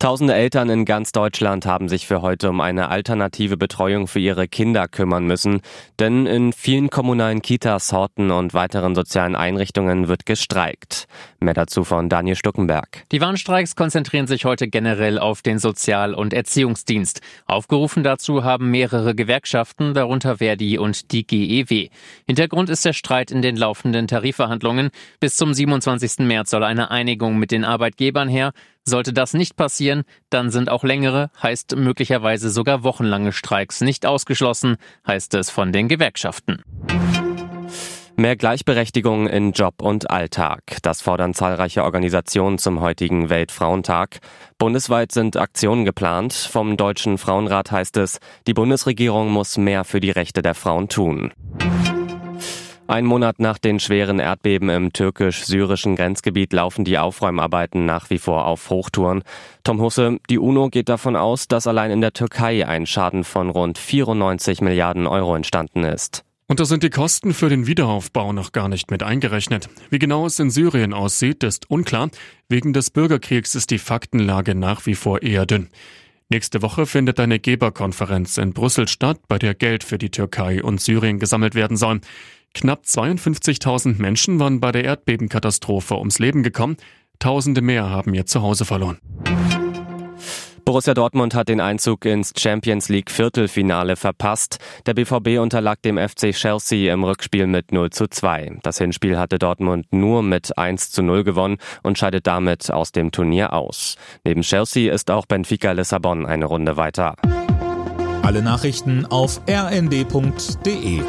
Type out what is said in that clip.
Tausende Eltern in ganz Deutschland haben sich für heute um eine alternative Betreuung für ihre Kinder kümmern müssen, denn in vielen kommunalen Kitas, Horten und weiteren sozialen Einrichtungen wird gestreikt. Mehr dazu von Daniel Stuckenberg. Die Warnstreiks konzentrieren sich heute generell auf den Sozial- und Erziehungsdienst. Aufgerufen dazu haben mehrere Gewerkschaften, darunter Verdi und die GEW. Hintergrund ist der Streit in den laufenden Tarifverhandlungen. Bis zum 27. März soll eine Einigung mit den Arbeitgebern her. Sollte das nicht passieren, dann sind auch längere, heißt möglicherweise sogar wochenlange Streiks nicht ausgeschlossen, heißt es von den Gewerkschaften. Mehr Gleichberechtigung in Job und Alltag. Das fordern zahlreiche Organisationen zum heutigen Weltfrauentag. Bundesweit sind Aktionen geplant. Vom Deutschen Frauenrat heißt es, die Bundesregierung muss mehr für die Rechte der Frauen tun. Ein Monat nach den schweren Erdbeben im türkisch-syrischen Grenzgebiet laufen die Aufräumarbeiten nach wie vor auf Hochtouren. Tom Husse, die UNO geht davon aus, dass allein in der Türkei ein Schaden von rund 94 Milliarden Euro entstanden ist. Und da sind die Kosten für den Wiederaufbau noch gar nicht mit eingerechnet. Wie genau es in Syrien aussieht, ist unklar. Wegen des Bürgerkriegs ist die Faktenlage nach wie vor eher dünn. Nächste Woche findet eine Geberkonferenz in Brüssel statt, bei der Geld für die Türkei und Syrien gesammelt werden soll. Knapp 52.000 Menschen waren bei der Erdbebenkatastrophe ums Leben gekommen. Tausende mehr haben ihr Zuhause verloren. Borussia Dortmund hat den Einzug ins Champions League Viertelfinale verpasst. Der BVB unterlag dem FC Chelsea im Rückspiel mit 0 zu 2. Das Hinspiel hatte Dortmund nur mit 1 zu 0 gewonnen und scheidet damit aus dem Turnier aus. Neben Chelsea ist auch Benfica Lissabon eine Runde weiter. Alle Nachrichten auf rnd.de